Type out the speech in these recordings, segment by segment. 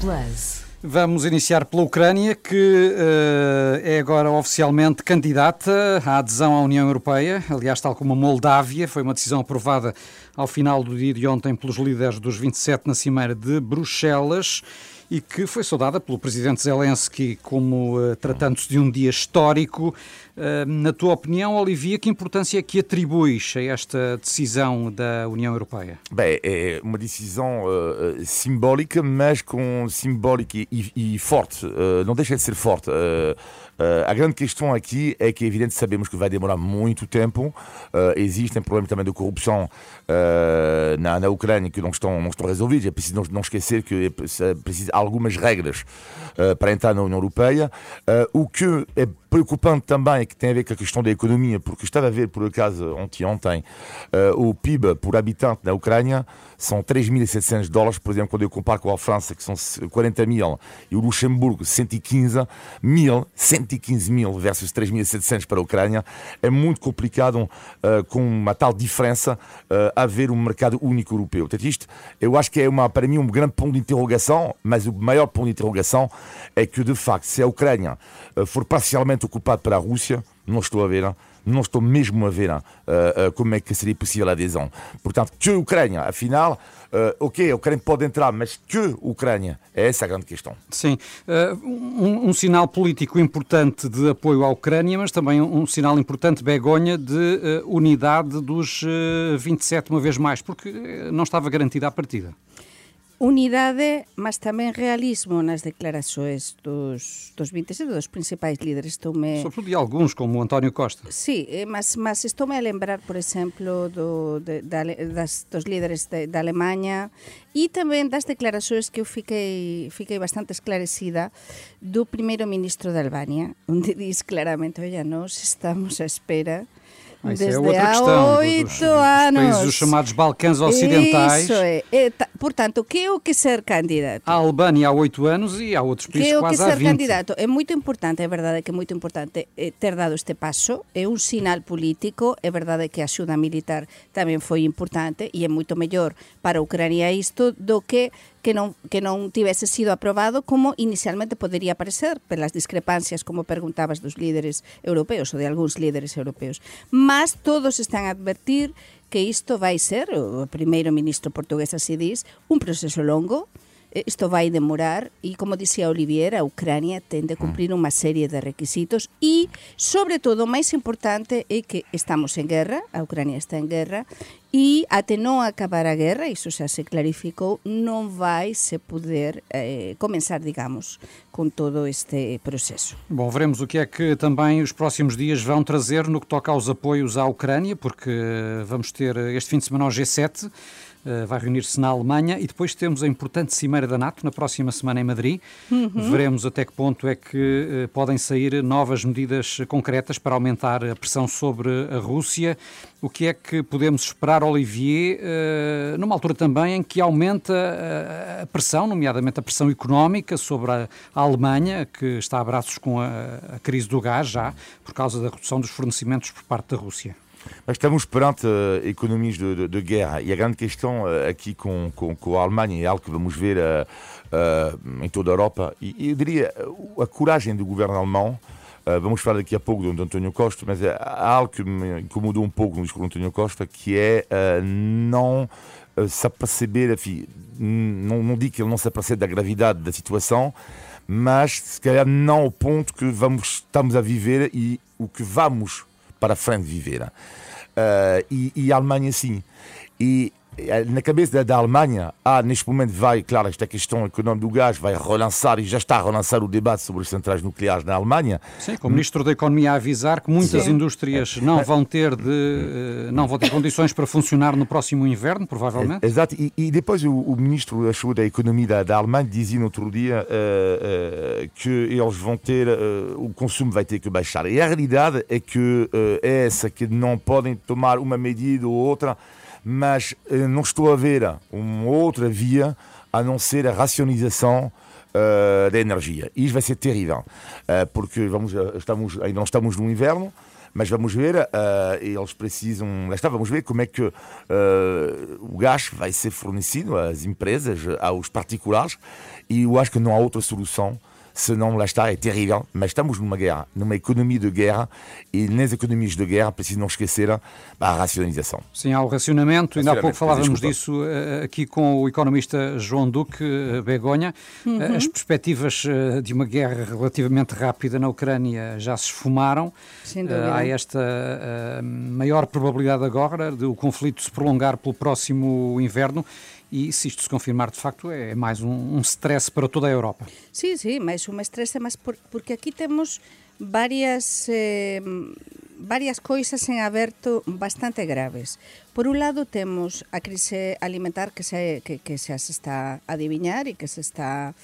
Plus. Vamos iniciar pela Ucrânia, que uh, é agora oficialmente candidata à adesão à União Europeia. Aliás, tal como a Moldávia, foi uma decisão aprovada ao final do dia de ontem pelos líderes dos 27 na Cimeira de Bruxelas e que foi saudada pelo presidente Zelensky como uh, tratando-se de um dia histórico. Uh, na tua opinião, Olivia, que importância é que atribuis a esta decisão da União Europeia? Bem, é uma decisão uh, simbólica, mas com simbólica e, e forte. não deixa de ser forte. Uh, a grande questão aqui é que, é evidente, sabemos que vai demorar muito tempo. Uh, existem problemas também de corrupção uh, na, na Ucrânia que não estão, não estão resolvidos. É preciso não, não esquecer que é preciso algumas regras para entrar na União Europeia. o que é preocupante também, que tem a ver com a questão da economia, porque estava a ver, por acaso, ontem, ontem o PIB por habitante na Ucrânia são 3.700 dólares, por exemplo, quando eu comparo com a França, que são 40 mil, e o Luxemburgo, 115 mil, 115 mil versus 3.700 para a Ucrânia, é muito complicado, uh, com uma tal diferença, uh, haver um mercado único europeu. Portanto, isto, eu acho que é, uma, para mim, um grande ponto de interrogação, mas o maior ponto de interrogação é que, de facto, se a Ucrânia uh, for parcialmente ocupada pela Rússia, não estou a ver, não estou mesmo a ver uh, uh, como é que seria possível a adesão. Portanto, que Ucrânia, afinal, uh, ok, a Ucrânia pode entrar, mas que Ucrânia? É essa a grande questão. Sim, um, um, sinal político importante de apoio à Ucrânia, mas também um, um sinal importante, Begonha, de unidade dos 27 uma vez mais, porque não estava garantida a partida. Unidade, mas tamén realismo nas declarações dos, dos 27 dos principais líderes. Estou-me... Sobretudo de alguns, como o António Costa. Sí, eh, mas, mas estou-me a lembrar, por exemplo, do, de, da, das, dos líderes de, da Alemanha e tamén das declarações que eu fiquei, fiquei bastante esclarecida do primeiro ministro da Albânia, onde diz claramente, olha, nós estamos à espera ah, isso é Desde é outra questão. oito anos. Países chamados Balcãs Ocidentais. Isso é. é portanto, que é o que ser candidato? A Albânia há oito anos e há outros países que é o quase que ser candidato? É muito importante, é verdade que é muito importante eh, ter dado este passo. É um sinal político, é verdade que a axuda militar tamén foi importante e é moito mellor para a Ucrania isto do que que non, que non tivese sido aprobado como inicialmente podería parecer pelas discrepancias, como preguntabas, dos líderes europeos ou de algúns líderes europeos. Mas todos están a advertir que isto vai ser, o primeiro ministro portugués así diz, un proceso longo, isto vai demorar e, como dicía Olivier, a Ucrania ten de cumprir unha serie de requisitos e, sobre todo, o máis importante é que estamos en guerra, a Ucrania está en guerra, e até non acabar a guerra, iso xa se clarificou, non vai se poder eh, comenzar, digamos, com todo este processo. Bom, veremos o que é que também os próximos dias vão trazer no que toca aos apoios à Ucrânia, porque vamos ter este fim de semana o G7, eh, vai reunir-se na Alemanha e depois temos a importante Cimeira da NATO na próxima semana em Madrid. Uhum. Veremos até que ponto é que uh, podem sair novas medidas concretas para aumentar a pressão sobre a Rússia. O que é que podemos esperar, Olivier, uh, numa altura também em que aumenta a pressão, nomeadamente a pressão económica sobre a, a Alemanha, que está a braços com a, a crise do gás já, por causa da redução dos fornecimentos por parte da Rússia? Mas estamos perante uh, economias de, de, de, guerra e a grande questão uh, aqui com, com, com, a Alemanha é algo que vamos ver uh, em toda a Europa e eu diria a coragem do governo alemão. vamos falar daqui a pouco do, António Costa, mas há algo que me incomodou um pouco no discurso do António Costa que é não se aperceber, enfim, não, não digo que ele não se apercebe da gravidade da situação, mas se calhar não ao ponto que vamos, estamos a viver e o que vamos para frente viver. Uh, e, e, a Alemanha sim. E na cabeça da Alemanha, há neste momento vai, claro, esta questão económica do gás vai relançar e já está a relançar o debate sobre as centrais nucleares na Alemanha. Sim, com o Ministro da Economia a avisar que muitas Sim. indústrias não vão ter de eh, não vão ter condições para funcionar no próximo inverno, provavelmente. Exato, e, e depois o, o, Ministro achou da Economia da, da Alemanha dizia no outro dia uh, uh, que eles vão ter, uh, o consumo vai ter que baixar. E a realidade é que é essa, que não podem tomar uma medida ou outra mas eh, não estou a ver uma outra via a não ser a racionalização uh, da energia. E isso vai ser terrível, uh, porque vamos, estamos, ainda não estamos no inverno, Mas vamos ver, uh, eles precisam. Lá está, vamos ver como é que o gás vai ser fornecido às empresas, aos particulares, e eu acho que não há outra solução senão lá está, é terrível, mas estamos numa guerra, numa economia de guerra, e nas economias de guerra preciso não esquecer a racionalização. Sim, há o racionamento, ainda há pouco falávamos disso uh, aqui com o economista João Duque uh, Begonha, uhum. uh, as perspectivas de uma guerra relativamente rápida na Ucrânia já se esfumaram, há esta maior probabilidade agora de o conflito se prolongar pelo próximo inverno, e se isto se confirmar de facto é mais um, um stress para toda a Europa. Sim, sim, mais um stress, mas por, porque aqui temos varias eh, varias coisas en aberto bastante graves. Por un lado temos a crise alimentar que se que, que se está a adiviñar e que se está a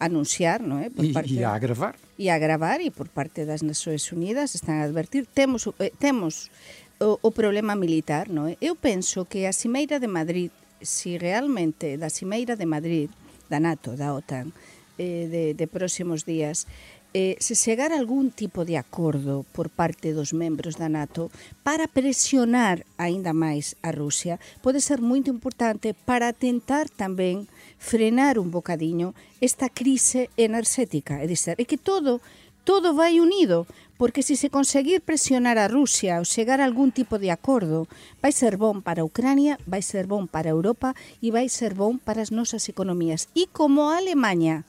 anunciar, non é? Por e, parte, e a agravar. E a agravar e por parte das Nações Unidas están a advertir temos eh, temos o, o problema militar, non é? Eu penso que a Cimeira de Madrid si realmente da Cimeira de Madrid, da NATO, da OTAN, eh, de, de próximos días, eh, se chegar algún tipo de acordo por parte dos membros da NATO para presionar aínda máis a Rusia pode ser moito importante para tentar tamén frenar un bocadiño esta crise enerxética. É dizer, é que todo todo vai unido, porque se se conseguir presionar a Rusia ou chegar a algún tipo de acordo, vai ser bon para Ucrania, vai ser bon para Europa e vai ser bon para as nosas economías. E como a Alemanha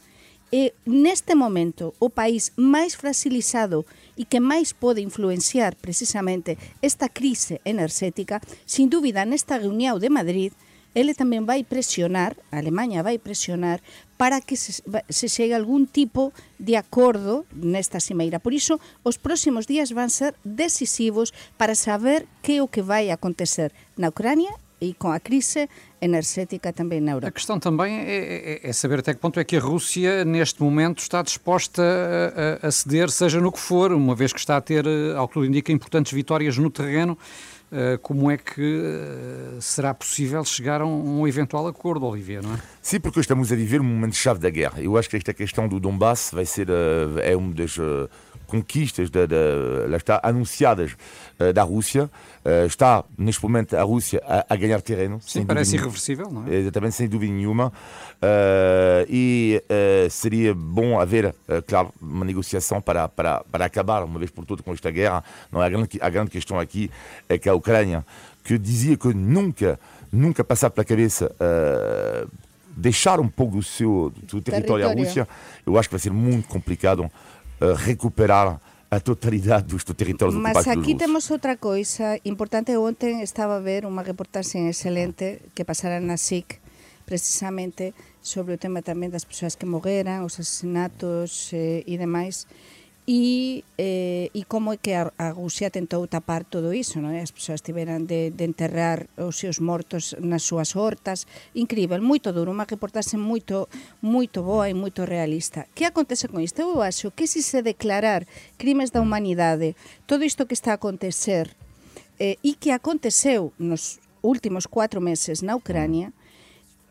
é neste momento o país máis fragilizado e que máis pode influenciar precisamente esta crise enerxética, sin dúbida nesta reunión de Madrid, ele tamén vai presionar, a Alemanha vai presionar para que se, se chegue algún tipo de acordo nesta cimeira. Por iso, os próximos días van ser decisivos para saber que é o que vai acontecer na Ucrania e com a crise energética também na Europa. A questão também é, é, é, saber até que ponto é que a Rússia, neste momento, está disposta a, a, a ceder, seja no que for, uma vez que está a ter, ao que tudo indica, importantes vitórias no terreno eh, como é que eh, será possível chegar a um, eventual acordo, Olivia, não é? Sim, porque estamos a viver um momento-chave da guerra. Eu acho que esta questão do Donbass vai ser eh, é uma das conquistas da, lá está, anunciadas uh, da Rússia. Uh, está, neste momento, a Rússia a, a ganhar terreno. Sim, parece irreversível, não é? Exatamente, sem dúvida nenhuma. Uh, e seria bom haver, claro, uma negociação para, para, para acabar, uma vez por todas, com esta guerra. Não, a, grande, a grande questão aqui é que a Ucrânia, que dizia que nunca, nunca passava pela cabeça deixar um pouco do seu, do seu território, território à Rússia, eu acho que vai ser muito complicado recuperar a totalidade dos territórios Mas aquí temos outra coisa importante. Ontem estaba a ver unha reportaxe excelente que pasara na SIC precisamente sobre o tema tamén das persoas que morreran, os asesinatos eh, e demais e, eh, e como é que a, a Rusia tentou tapar todo iso, non? as persoas tiveran de, de enterrar os seus mortos nas súas hortas, incrível, moito duro, unha reportaxe moito, moito boa e moito realista. Que acontece con isto? Eu acho que se se declarar crimes da humanidade, todo isto que está a acontecer eh, e que aconteceu nos últimos cuatro meses na Ucrania,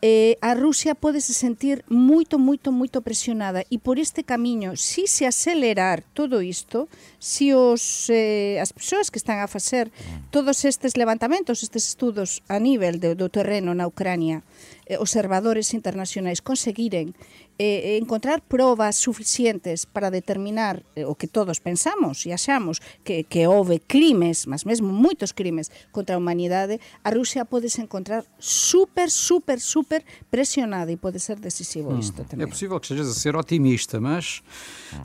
eh, a Rusia podese sentir moito, moito, moito presionada. E por este camiño, si se acelerar todo isto, si os, eh, as persoas que están a facer todos estes levantamentos, estes estudos a nivel de, do terreno na Ucrania, eh, observadores internacionais conseguiren eh, encontrar probas suficientes para determinar eh, o que todos pensamos e achamos que, que houve crimes, mas mesmo moitos crimes contra a humanidade, a Rusia pode se encontrar super, super, super presionada e pode ser decisivo hum, isto também. É possível que estejas a ser otimista, mas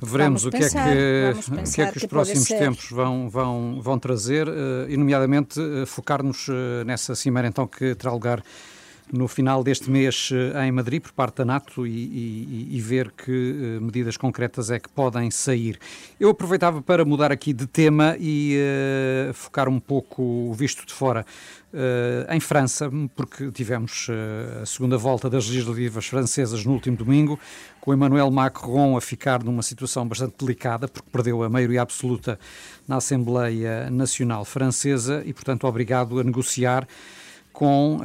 veremos o que, é que, o que é que os próximos tempos vão, vão, vão trazer, uh, e nomeadamente uh, focar-nos uh, nessa cimeira então que terá lugar no final deste mês eh, em Madrid por parte da NATO e, e, e, ver que uh, medidas concretas é que podem sair. Eu aproveitava para mudar aqui de tema e uh, focar um pouco o visto de fora uh, em França, porque tivemos a segunda volta das legislativas francesas no último domingo, com Emmanuel Macron a ficar numa situação bastante delicada, porque perdeu a maioria absoluta na Assembleia Nacional Francesa e, portanto, obrigado a negociar com uh,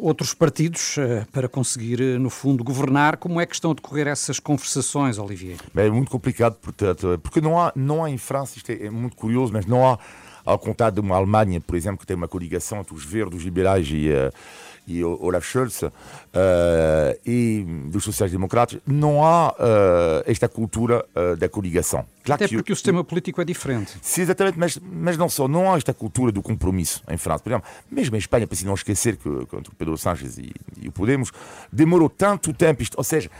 outros partidos uh, para conseguir, uh, no fundo, governar. Como é que estão a decorrer essas conversações, Olivier? É muito complicado, portanto, porque não há, não há em França, isto é, é muito curioso, mas não há ao contrário de uma Alemanha, por exemplo, que tem uma coligação entre os verdes, os liberais e, e Olaf Scholz uh, e dos sociais-democratas, não há uh, esta cultura uh, da coligação. Claro Até porque o sistema político é diferente. Sim, exatamente, mas, mas não só, não há esta cultura do compromisso em França. Por exemplo, mesmo em Espanha, para não esquecer que, que o Pedro Sánchez e, e o Podemos demorou tanto tempo, isto, ou seja,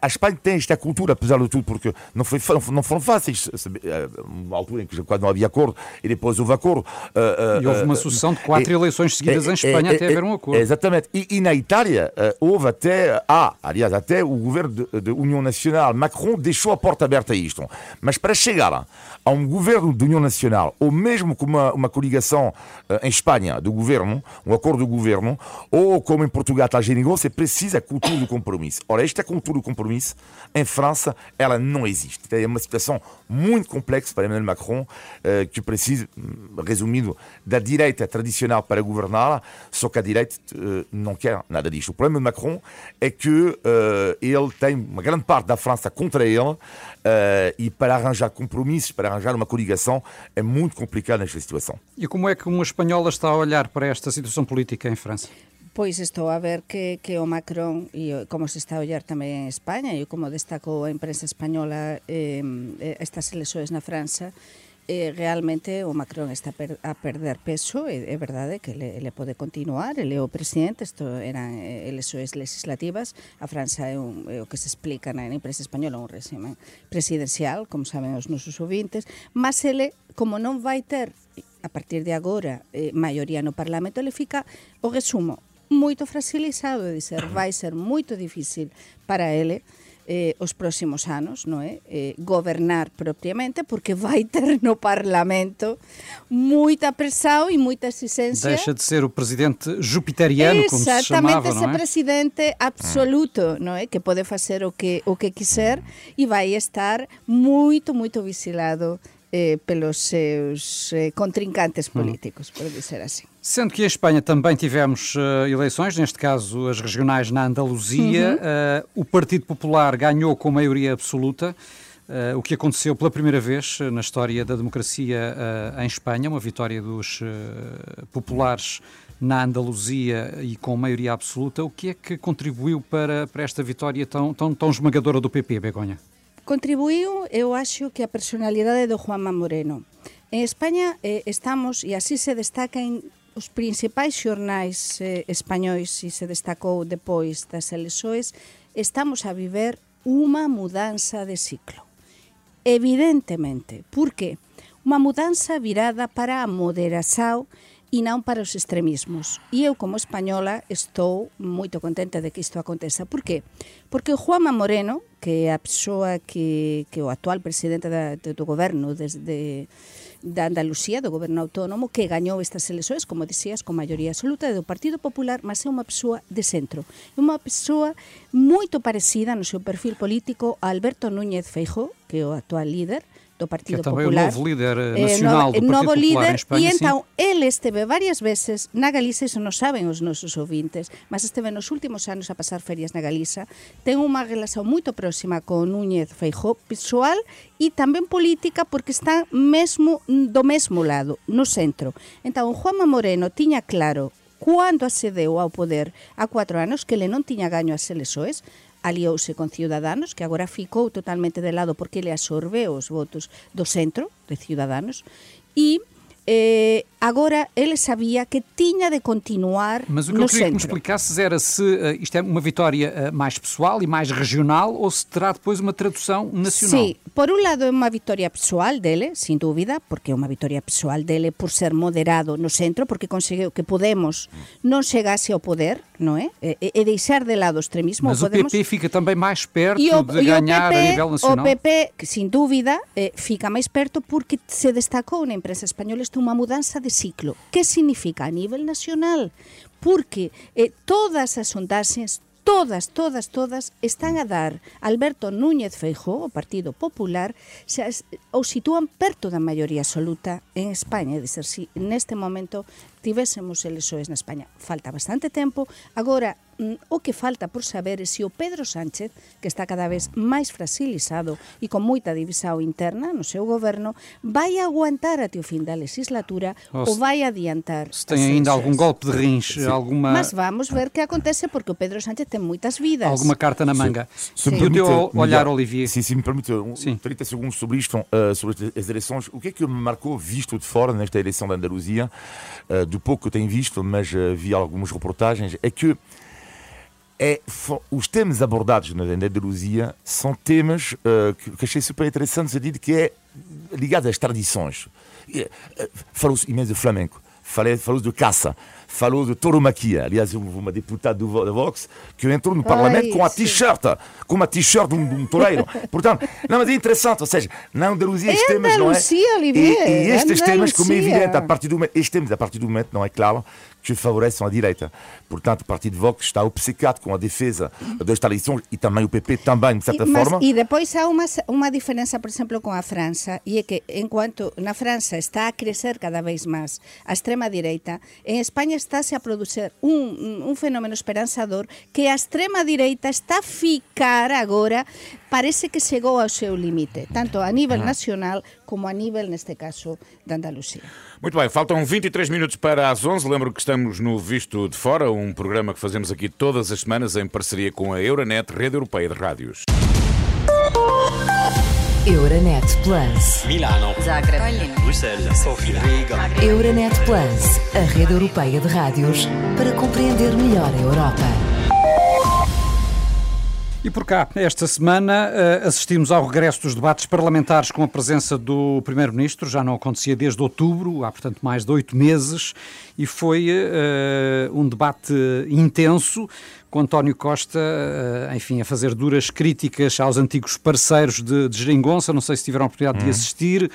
a Espanha tem esta cultura, apesar de tudo, porque não, foi, não foram fáceis. Uma altura em que quase não havia acordo e depois houve acordo. E houve uma sucessão de quatro eleições seguidas em Espanha até haver um acordo. Exatamente. E, na Itália houve até, ah, aliás, até o governo de, União Nacional, Macron, deixou a porta aberta a isto. Mas para chegar a um governo de União Nacional, ou mesmo com uma, uma coligação em Espanha do governo, um acordo do governo, ou como em Portugal está a é preciso a cultura do compromisso. Ora, esta cultura do compromisso, em França, ela não existe. É uma situação muito complexa para Emmanuel Macron, eh, que precisa, hum, resumido, da direita tradicional para governar, só que a direita eh, não quer nada disto. O problema de Macron é que eh, ele tem uma grande parte da França contra ele e para arranjar compromissos, para arranjar uma coligação, é muito complicado nesta situação. E como é que uma espanhola está a olhar para esta situação política em França? Pois estou a ver que, que Macron e como se está a ollar tamén en España e como destacou a imprensa española eh, estas eleições na França eh, realmente o Macron está a perder peso é, é verdade que ele, ele pode continuar ele é o presidente, isto eran eleições legislativas a França é, un, que se explica na imprensa española un régimen presidencial como saben os nosos ouvintes mas ele, como non vai ter a partir de agora eh, maioría no Parlamento, ele fica o resumo moito fragilizado, é dizer, vai ser moito difícil para ele eh, os próximos anos, non é? Eh, gobernar propiamente porque vai ter no Parlamento moita pressão e moita exigência. Deixa de ser o presidente jupiteriano, como se chamava, ese não é? presidente absoluto, non é? Que pode fazer o que o que quiser e vai estar moito, moito vigilado eh, pelos seus eh, contrincantes hum. políticos, por dizer assim. Sendo que em Espanha também tivemos uh, eleições, neste caso as regionais na Andaluzia, uhum. uh, o Partido Popular ganhou com maioria absoluta. Uh, o que aconteceu pela primeira vez na história da democracia em Espanha, uma vitória dos populares na Andaluzia e com maioria absoluta. O que é que contribuiu para, para esta vitória tão, tão, tão esmagadora do PP, Begonha? Contribuiu, eu acho que a personalidade do Juanma Moreno. En España eh, estamos, e así se destaca en os principais xornais eh, españois e se destacou depois das elexoes, estamos a viver unha mudanza de ciclo. Evidentemente, por que? Unha mudanza virada para a moderação e non para os extremismos. E eu, como española, estou moito contenta de que isto aconteza. Por qué? Porque o Juanma Moreno, que é a persoa que, que o actual presidente da, do goberno desde da Andalucía, do goberno autónomo, que gañou estas eleccións, como dixías, con maioría absoluta do Partido Popular, mas é unha persoa de centro. É unha persoa moito parecida no seu perfil político a Alberto Núñez Feijóo, que é o actual líder, do Partido que é Popular. o novo líder eh, nacional eh, no, do Partido novo Popular líder, em Espanha. E então, sim. ele esteve varias veces na Galiza, iso non saben os nosos ouvintes, mas esteve nos últimos anos a pasar ferias na Galiza, ten unha relación moito próxima con Núñez Feijó, visual e tamén política porque está mesmo do mesmo lado, no centro. Entón, Juanma Moreno tiña claro cando accedeu ao poder a cuatro anos que ele non tiña gaño as eleições, aliouse con Ciudadanos, que agora ficou totalmente de lado porque le absorbeu os votos do centro de Ciudadanos, e eh, agora ele sabia que tinha de continuar Mas o que eu queria centro. que me explicasses era se uh, isto é uma vitória uh, mais pessoal e mais regional ou se terá depois uma tradução nacional. Sim, por um lado é uma vitória pessoal dele, sem dúvida, porque é uma vitória pessoal dele por ser moderado no centro, porque conseguiu que Podemos não chegasse ao poder, não é? E, e deixar de lado o extremismo. Mas o, Podemos... PP fica também mais perto o, de ganhar PP, a nível nacional? O PP, sem dúvida, eh, fica mais perto porque se destacou na imprensa espanhola isto unha mudanza de ciclo. Que significa a nivel nacional? Porque eh, todas as sondaxes, todas, todas, todas están a dar Alberto Núñez Feijó, o Partido Popular, se, o sitúan perto da maioría absoluta en España, é dizer, si neste momento tivésemos eleições na España. Falta bastante tempo, agora mm, o que falta por saber é se o Pedro Sánchez, que está cada vez máis fragilizado e con moita divisão interna no seu goberno, vai aguantar até o fin da legislatura ou, ou vai adiantar. Se tem ainda algum golpe de rins, Sim. alguma... Mas vamos ver o que acontece porque o Pedro Sánchez tem muitas vidas. Alguma carta na manga. Se, se permite, o teu olhar, Olivier. Sim, se me permite, um, 30 segundos sobre isto, uh, sobre as eleições. O que é que me marcou, visto de fora, nesta eleição da Andaluzia, uh, do pouco que eu tenho visto, mas uh, vi algumas reportagens, é que é, os temas abordados na Andaluzia são temas uh, que, que achei super interessantes, a dizer que é ligado às tradições. Uh, Falou-se imenso de flamenco, falou-se de caça, falou de tauromaquia. Aliás, uma deputada do Vox que entrou no Parlamento com a t-shirt, com uma t-shirt de um, de um toureiro. Portanto, não, mas é interessante, ou seja, na Andaluzia estes temas, não é? Olivier, e, e estes temas, como é evidente, a partir do momento, estes temas, a partir do momento, não é claro, que favorecem a direita. Portanto, o Partido Vox está obcecado com a defesa das tradições e também o PP também, de certa e, forma. E depois há uma, uma diferença, por exemplo, com a França, e é que enquanto na França está a crescer cada vez mais a extrema-direita, em Espanha está-se a produzir um, um fenómeno esperançador que a extrema-direita está a ficar agora, parece que chegou ao seu limite, tanto a nível nacional como a nível, neste caso, da Andaluzia. Muito bem, faltam 23 minutos para as 11. Lembro que estamos no Visto de Fora, um programa que fazemos aqui todas as semanas em parceria com a Euronet, Rede Europeia de Rádios. Euronet Plus. Milano. Zagreb. Bruxelas. Sofia. Riga. Euronet Plus, a rede europeia de rádios para compreender melhor a Europa. E por cá, esta semana, eh, assistimos ao regresso dos debates parlamentares com a presença do Primeiro-Ministro. Já não acontecia desde outubro, há portanto mais de oito meses, e foi uh, um debate intenso, com António Costa, uh, enfim, a fazer duras críticas aos antigos parceiros de, de Geringonça. Não sei se tiveram a oportunidade de assistir.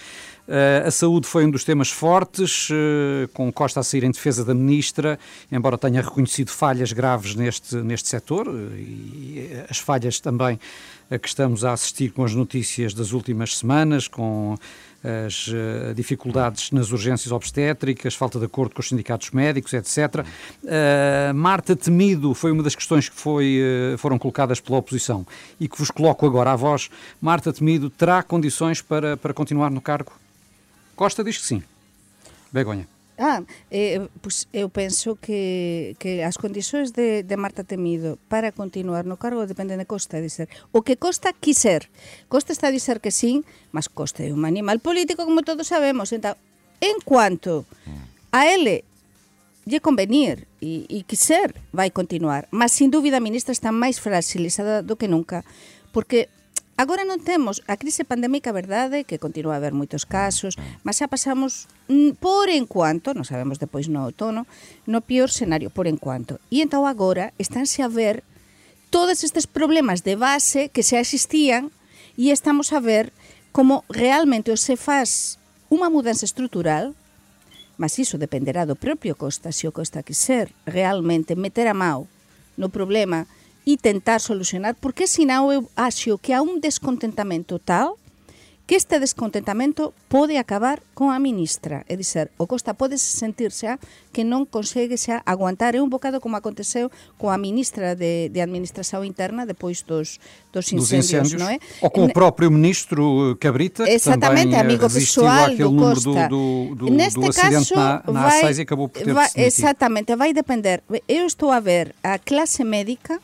Uh, a saúde foi um dos temas fortes, uh, com Costa a sair em defesa da ministra, embora tenha reconhecido falhas graves neste, neste setor, uh, e as falhas também a que estamos a assistir com as notícias das últimas semanas, com as uh, dificuldades nas urgências obstétricas, falta de acordo com os sindicatos médicos, etc. Uh, Marta Temido foi uma das questões que foi, uh, foram colocadas pela oposição e que vos coloco agora à voz. Marta Temido terá condições para, para continuar no cargo? Costa diz que sim. Begonha. Ah, eh, pues eu penso que, que as condições de, de Marta Temido para continuar no cargo dependen de Costa, dizer, o que Costa quiser. Costa está a dizer que sí, mas Costa é un animal político, como todos sabemos. Entón, en cuanto a ele lle convenir e, e quiser, vai continuar. Mas, sin dúbida, a ministra está máis fragilizada do que nunca, porque Agora non temos a crise pandémica, verdade, que continua a haber moitos casos, ah. mas xa pasamos por enquanto, non sabemos depois no outono, no pior escenario, por enquanto. E entao agora estánse a ver todos estes problemas de base que xa existían e estamos a ver como realmente se faz unha mudanza estrutural, mas iso dependerá do propio Costa, se o Costa quiser realmente meter a mão no problema e tentar solucionar, porque senão eu acho que há um descontentamento tal que este descontentamento pode acabar con a ministra. É dizer, o Costa pode sentir xa que non consegue xa aguantar. É un bocado como aconteceu coa ministra de, de Administración Interna depois dos, dos incendios, dos incêndios, non é? Ou com o próprio ministro Cabrita, que Exatamente, também amigo pessoal do Costa. Do, do, do, Neste do caso, na, na vai, A6 e acabou por ter vai, Exatamente, vai depender. Eu estou a ver a clase médica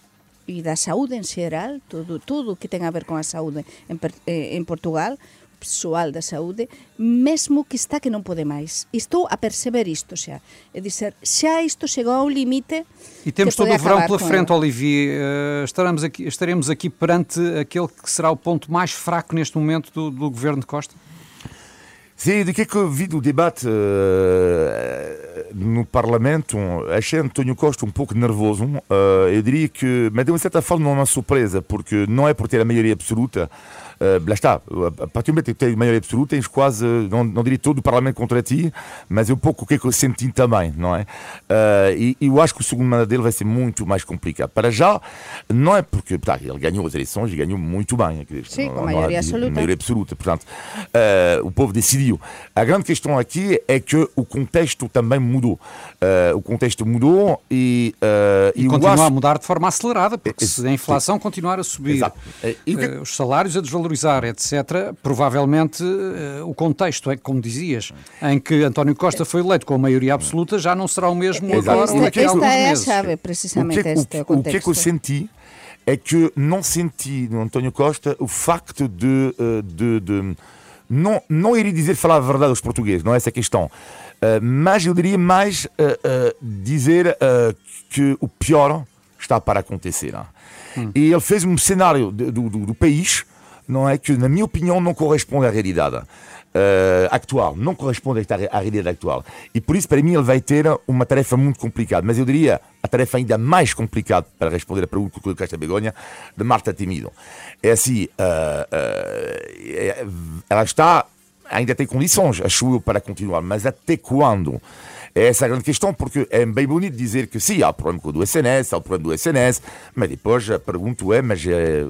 e da saúde en xeral, todo, todo que ten a ver con a saúde en, eh, en Portugal, pessoal da saúde, mesmo que está que non pode máis. Estou a perceber isto xa. É dizer, xa isto chegou ao limite E temos todo o verão pela frente, ela. Olivier. Uh, estaremos, aqui, estaremos aqui perante aquele que será o ponto mais fraco neste momento do, do governo de Costa? Sim, de que é que vi do debate uh, no Parlamento, achei António Costa um pouco nervoso. Uh, eu diria que, mas de uma certa forma, não é uma surpresa, porque não é por ter a maioria absoluta, uh, lá está, a partir do momento que tens maioria absoluta, tens quase, não, não diria todo o Parlamento contra ti, mas é um pouco o que é que eu senti também, não é? Uh, e, e, eu acho que o segundo mandato dele vai ser muito mais complicado. Para já, não é porque tá, ele ganhou as eleições e ganhou muito bem. Sim, não, com maioria absoluta. Maioria absoluta. Portanto, uh, o povo decidiu. A grande questão aqui é que o contexto também mudou. Uh, o contexto mudou e. e, e continua acho... a mudar de forma acelerada, porque é, se a inflação continuar a subir, que... os salários a desvalorizar, etc., provavelmente o contexto é, como dizias, em que António Costa foi eleito com a maioria absoluta, já não será o mesmo Exato. agora ou daqui a alguns é meses. Chave, precisamente o que, este o, o que é que eu senti é que não senti no António Costa o facto de, eh, de, de não, não iria dizer falar a verdade aos portugueses, não é essa a questão. Uh, mas eu diria mais uh, uh, dizer que o pior está para acontecer. Hum. E ele fez um cenário do, do, do país não é que, na minha opinião, não corresponde à realidade. Uh, não corresponde à realidade atual. E por isso, para mim, ele vai ter uma tarefa muito complicada. Mas eu diria a tarefa ainda mais complicada para responder a pergunta que colocaste a Begonha, de Marta Temido. É assim, uh, uh, ela está, ainda tem condições, acho eu, para continuar, mas até quando? É essa a grande questão, porque é bem bonito dizer que sim, há o problema do SNS, há o problema do SNS, mas depois a pergunta é, mas é,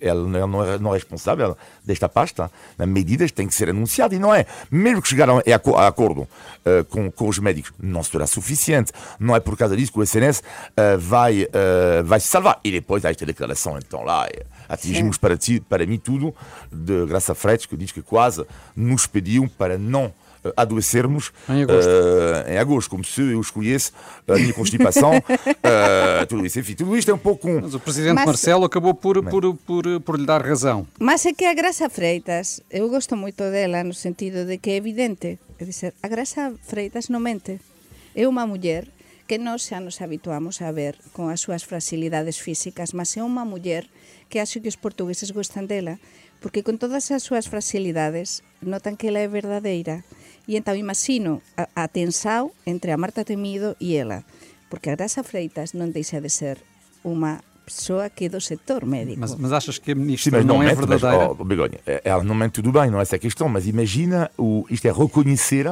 ela não é, não é responsável desta pasta, na medidas tem que ser anunciada e não é. Mesmo que chegaram a, acordo uh, com, com os médicos, não será suficiente. Não é por causa disso que o SNS uh, vai, uh, vai se salvar. E depois há esta declaração, então lá atingimos para, ti, para mim tudo de Graça Freitas, que diz que quase nos pediu para não adoecermos em agosto. Uh, em agosto, como se eu escolhesse a minha constipação, uh, tudo isso. Enfim, tudo isto é um pouco. Um... Mas o presidente mas, Marcelo acabou por, por, por, por, lhe dar razão. Mas é que a Graça Freitas, eu gosto muito dela no sentido de que é evidente, é dizer, a Graça Freitas non mente. É unha muller que nós xa nos habituamos a ver con as súas fragilidades físicas, mas é unha muller que acho que os portugueses gostan dela, porque con todas as súas fragilidades notan que ela é verdadeira E entón imagino a, a tensao entre a Marta Temido e ela, porque a Graça Freitas non deixa de ser unha pessoa que é do sector médico. Mas, mas achas que a ministra Sim, não, não é mente, verdadeira? Mas, oh, Begonha, ela não mente tudo bem, não é essa a questão, mas imagina, o, isto é reconhecer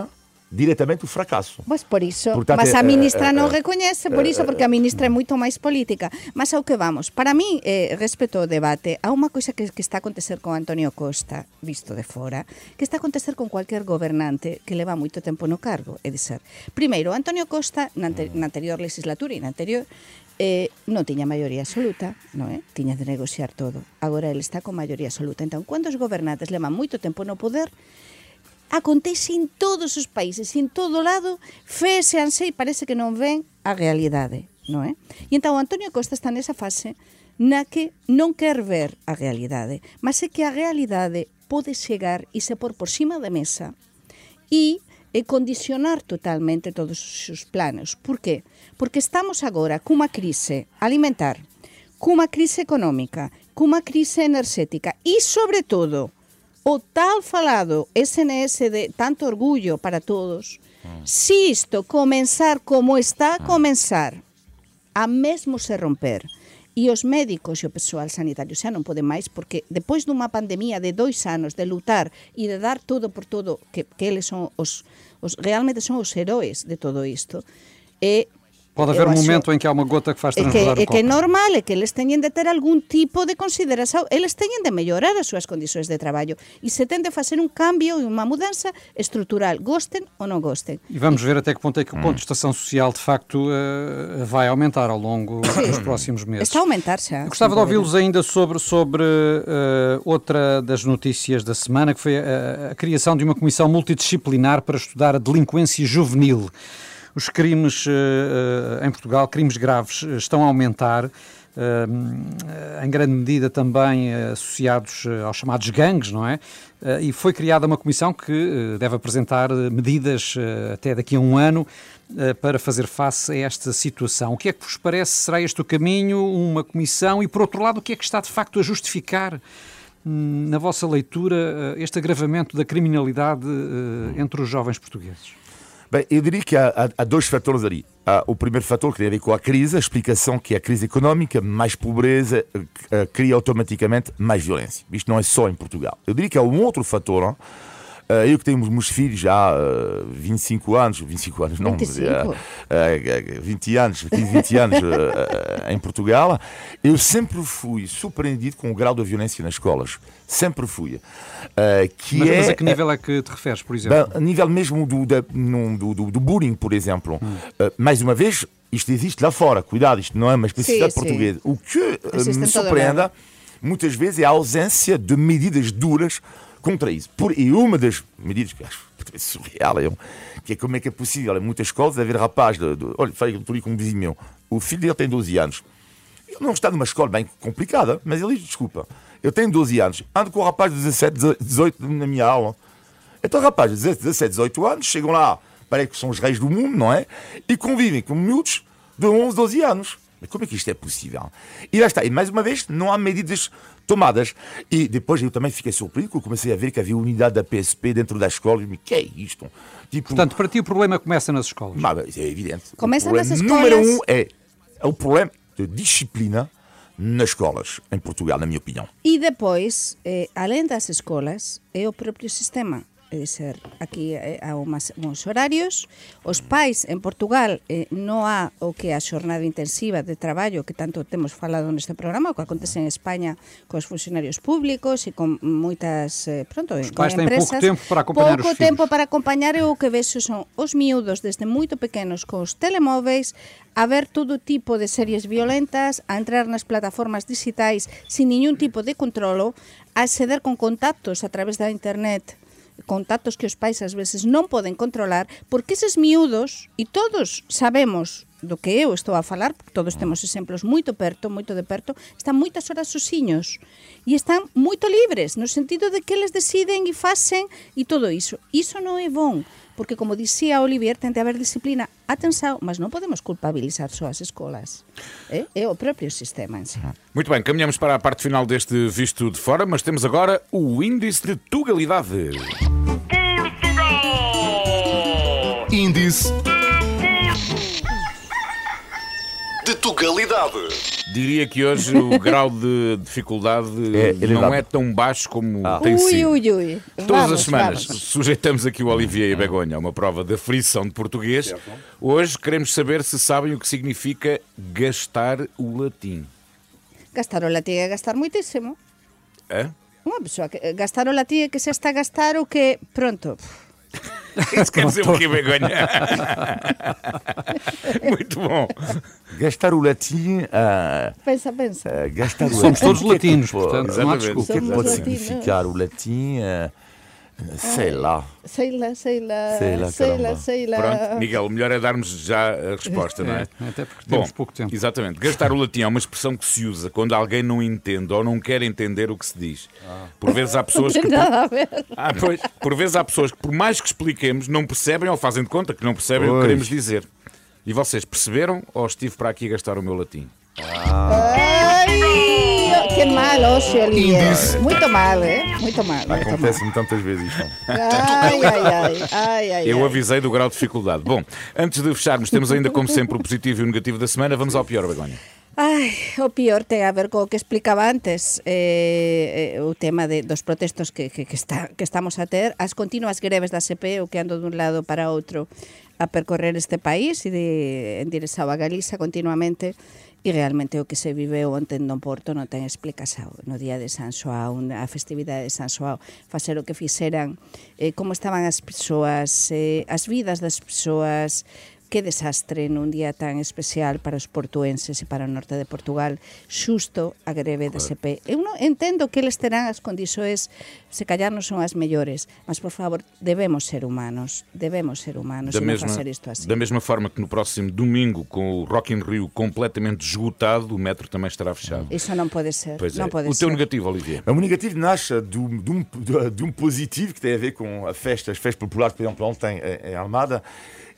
diretamente o fracaso. Pois por iso, Portanto, mas a eh, ministra eh, non eh, recoñece por eh, iso, porque a ministra é moito máis política. Mas ao que vamos, para mí, eh, respecto ao debate, há unha coisa que, que está a acontecer con Antonio Costa, visto de fora, que está a acontecer con cualquier gobernante que leva moito tempo no cargo. É dizer, primeiro, Antonio Costa, na, anter na anterior legislatura e na anterior, eh, non tiña maioría absoluta, non é? Tiña de negociar todo. Agora ele está con maioría absoluta. Entón, cando os gobernantes levan moito tempo no poder, acontece en todos os países, en todo lado, fese anse e parece que non ven a realidade, non é? E entón Antonio Costa está nesa fase na que non quer ver a realidade, mas é que a realidade pode chegar e se por por cima da mesa e e condicionar totalmente todos os seus planos. Por qué? Porque estamos agora cunha crise alimentar, cunha crise económica, cunha crise enerxética e, sobre todo, o tal falado SNS de tanto orgullo para todos, mm. si isto comenzar como está a mm. comenzar, a mesmo se romper, e os médicos e o persoal sanitario xa non poden máis porque depois dunha pandemia de dois anos de lutar e de dar todo por todo que, que eles son os, os realmente son os heróis de todo isto e Pode haver um momento em que há uma gota que faz transbordar é que, o copo. É que é normal, é que eles teñen de ter algún tipo de consideração, eles teñen de mellorar as súas condições de traballo e se ten de fazer um cambio e uma mudança estrutural, gostem ou não gostem. E vamos ver até que ponto é que a contestação social de facto uh, vai aumentar ao longo Sim. dos próximos meses. Está a aumentar já. Gostava de ouvi-los ainda sobre, sobre uh, outra das notícias da semana, que foi a, a criação de uma comissão multidisciplinar para estudar a delinquência juvenil. Os crimes uh, em Portugal, crimes graves, eh, estão a aumentar. Em grande medida também associados aos chamados gangues, não é? e foi criada uma comissão que deve apresentar medidas até daqui a um ano para fazer face a esta situação. O que é que vos parece? Será este o caminho? Uma comissão? E, por outro lado, o que é que está de facto a justificar, hum, na vossa leitura, este agravamento da criminalidade entre os jovens portugueses? Bem, eu diria que há, há, há dois fatores ali. Há o primeiro fator que tem a ver com a crise, a explicação que é a crise económica, mais pobreza, uh, cria automaticamente mais violência. Isto não é só em Portugal. Eu diria que há um outro fator. Uh, eu que tenho meus filhos já uh, 25 anos, 25 anos, não, 25. Uh, 20 anos, 15, 20 anos em Portugal, eu sempre fui surpreendido com o grau de violência nas escolas. Sempre fui. que mas, é, mas a que nível é que te referes, por exemplo? a nível mesmo do, da, do, do, do, bullying, por exemplo. Hum. mais uma vez, isto existe lá fora, cuidado, isto não é uma especificidade sim, portuguesa. Sim. O que me surpreende, muitas vezes, é a ausência de medidas duras contra isso. Por, e uma das medidas que acho surreal é que é como é que é possível, em muitas escolas, haver rapaz, de, de, olha, falei com um vizinho meu, o filho dele tem 12 anos. Ele não está numa escola bem complicada, mas ele diz, desculpa, eu tenho 12 anos, ando com um rapaz de 17, 18 na minha aula. Então, rapaz de 17, 18 anos, chegam lá, parece que são os reis do mundo, não é? E convivem com miúdos de 11, 12 anos. Mas como é que isto é possível? E lá está. E mais uma vez, não há medidas tomadas. E depois eu também fiquei surpreendido porque comecei a ver que havia unidade da PSP dentro da escola. E me, que é isto? Tipo, Portanto, para ti o problema começa nas escolas. Mas, é evidente. Começa nas escolas. Número um é, é o problema de disciplina nas escolas em Portugal, na minha opinião. E depois, eh, além das escolas, é o próprio sistema é ser aquí eh, há umas, uns horarios, os pais en Portugal eh, non há o que a xornada intensiva de traballo que tanto temos falado neste programa, o que acontece en España cos funcionarios públicos e con moitas, eh, pronto, os pais con empresas, pouco tempo para acompañar pouco os filhos. tempo para acompañar e o que vexo son os miúdos desde moito pequenos cos telemóveis a ver todo tipo de series violentas, a entrar nas plataformas digitais sin ningún tipo de controlo, a acceder con contactos a través da internet contactos que os pais ás veces non poden controlar, porque eses miúdos, e todos sabemos do que eu estou a falar, todos temos exemplos moito perto, moito de perto, están moitas horas sosiños e están moito libres, no sentido de que eles deciden e facen e todo iso. Iso non é bon. Porque como dicía Olivier, ten de haber disciplina. Atenção, mas non podemos culpabilizar só as escolas. É, é o próprio sistema en si. Muito bem, caminhamos para a parte final deste Visto de Fora, mas temos agora o Índice de Tugalidade. Índice de Tugalidade. Diria que hoje o grau de dificuldade É não é tão baixo como Ah. tem Ui, sido. ui, ui. Todas Vamos, as semanas vamos. sujeitamos aqui o Olivier e Begonha a uma prova de frição de português. Hoje queremos saber se sabem o que significa gastar o latim. Gastar o latín é gastar moitísimo. Hã? Unha persoa que gastar o latín é que se está a gastar o que, pronto, Isso quer dizer o quê, Begonha? Muito bom. Gastar o latim. ah, pensa, pensa. ah, gastar o Somos latim. todos o que é que latinos, portanto, não há Exatamente. O que é que pode latinos. significar o latim? ah, sei lá. Sei lá, sei lá, Sei lá, sei lá, sei lá. Pronto, Miguel, o melhor é darmos já a resposta, não é? É, até porque temos Bom, pouco tempo. Exatamente. Gastar o latim é uma expressão que se usa quando alguém não entende ou não quer entender o que se diz. Por vezes há pessoas que. Tem nada a ver. Ah, pois, por vezes há pessoas que, por mais que expliquemos, não percebem ou fazem de conta que não percebem o que Pois. queremos dizer. E vocês perceberam ou estive para aqui gastar o meu latim? Ai, que mal. Índice. Muito mal, eh? Muito mal. Acontece-me tantas vezes isto. Ai, ai, ai, ai, ai. Eu avisei do grau de dificuldade. Bom, antes de fecharmos, temos ainda, como sempre, o positivo e o negativo da semana. Vamos ao pior, Begonha. Ai, o pior ten a ver co que explicaba antes eh, eh, o tema de, dos protestos que, que, que, está, que estamos a ter as continuas greves da CP o que ando dun lado para outro a percorrer este país e de, endirezado a Galiza continuamente E realmente o que se viveu ontem do Porto non ten explicación. No día de San Xoao, a festividade de San Xoao, facer o que fixeran, eh, como estaban as persoas, eh, as vidas das persoas, Que desastre nun día tan especial para os portuenses e para o norte de Portugal, xusto a greve de SP. Eu non entendo que eles terán as condições, se callar non son as mellores, mas por favor, debemos ser humanos, debemos ser humanos Da e non mesma, facer isto assim. da mesma forma que no próximo domingo, com o Rock in Rio completamente esgotado, o metro também estará fechado. Iso non pode ser, Pois é. non pode O teu ser. negativo, Olivier. O negativo nasce de um, de, um, de um positivo que tem a ver com a festa, as festas populares, por exemplo, ontem em em Almada.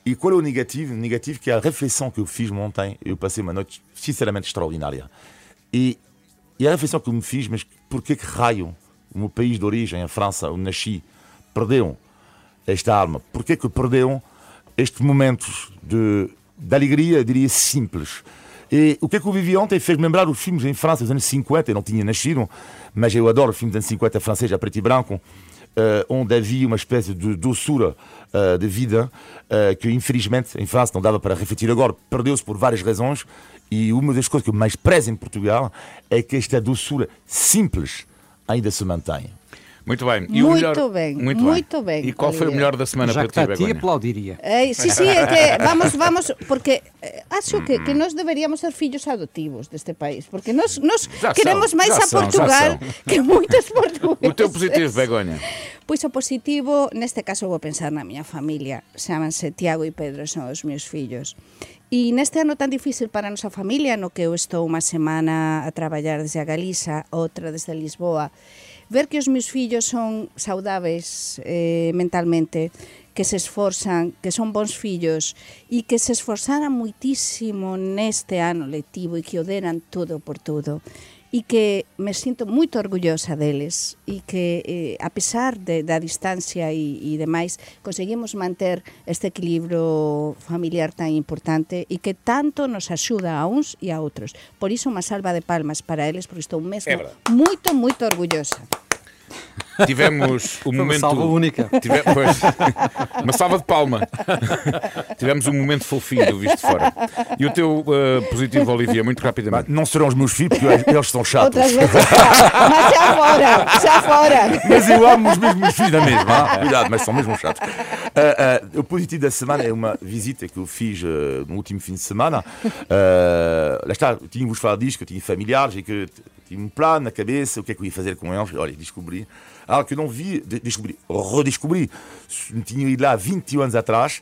E qual é o negativo? O negativo que é a reflexão que eu fiz ontem, eu passei uma noite sinceramente extraordinária. E, e a reflexão que eu me fiz, mas por que raio o meu país de origem, a França, onde nasci, perdeu esta arma? Por que que perdeu estes momentos de, de alegria, eu diria simples. E o que é que eu vivi ontem fez-me lembrar os filmes em França dos anos 50, eu não tinha nascido, mas eu adoro os filmes dos anos 50 francês a preto e branco, uh, onde havia uma espécie de doçura uh, de vida uh, que infelizmente em França não dava para refletir agora, perdeu-se por várias razões e uma das coisas que eu mais prezo em Portugal é que esta doçura simples ainda se mantém. Muito bem. E muito melhor... bem. Muito, muito bem. bem. E qual foi o melhor da semana Já para ti, aplaudiria. Eh, sí, sí, é que vamos, vamos, porque eh, acho que, que nós deberíamos ser fillos adoptivos deste país, porque nós, nós queremos máis a Portugal que moitos portugueses. O teu positivo, Begoña? Pois o positivo, neste caso vou pensar na miña familia, chamanse Tiago e Pedro, son os meus fillos. E neste ano tan difícil para a nosa familia, no que eu estou unha semana a traballar desde a Galiza, outra desde Lisboa, ver que os meus fillos son saudáveis eh, mentalmente que se esforzan, que son bons fillos e que se esforzaran muitísimo neste ano lectivo e que o deran todo por todo e que me sinto moito orgullosa deles e que eh, a pesar de, da distancia e, e demais conseguimos manter este equilibrio familiar tan importante e que tanto nos axuda a uns e a outros. Por iso unha salva de palmas para eles porque estou mesmo moito, moito orgullosa. Tivemos o momento. Uma salva única. Tive... Pois, uma salva de palma. Tivemos um momento fofinho do visto de fora. E o teu uh, positivo, Olivia, muito rapidamente. Não serão os meus filhos, porque eles são chatos. Outras vezes, mas já fora, já fora. Mas eu amo os mesmos filhos da mesma. Ah? Cuidado, mas são mesmo chatos. Uh, uh, o positivo da semana é uma visita que eu fiz no último fim de semana. lá está, tinha-vos falado disto, que eu tinha familiares e que tinha um plano na cabeça, o que é que eu ia fazer com eles. Olha, descobri algo que eu não vi, descobri, redescobri. Tinha ido lá 20 anos atrás.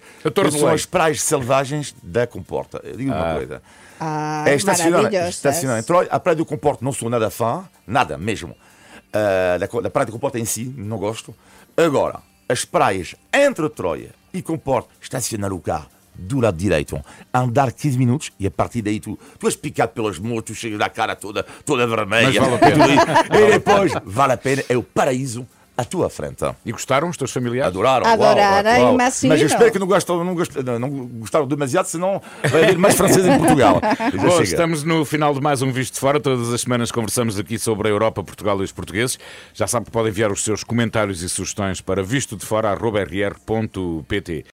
São as praias selvagens da Comporta. Eu digo ah. uma coisa. Ah, é estacionar, estacionar em Troia. A praia do Comporta não sou nada fã, nada mesmo. Uh, da, da praia do Comporta em si, não gosto. Agora, as praias entre Troia e Comporta, estacionar o carro do lado direito, andar 15 minutos e a partir daí tu, tu és picado pelas motos, chegas da cara toda, toda vermelha. Mas vale a pena. e depois, vale a pena, é o paraíso à tua frente. E gostaram os teus familiares? Adoraram. Adoraram, uau, uau. Mas eu espero que não gostaram, não, gostaram, não gostaram demasiado, senão vai haver mais francês em Portugal. Bom, estamos no final de mais um Visto de Fora. Todas as semanas conversamos aqui sobre a Europa, Portugal e os portugueses. Já sabe que pode enviar os seus comentários e sugestões para visto de fora,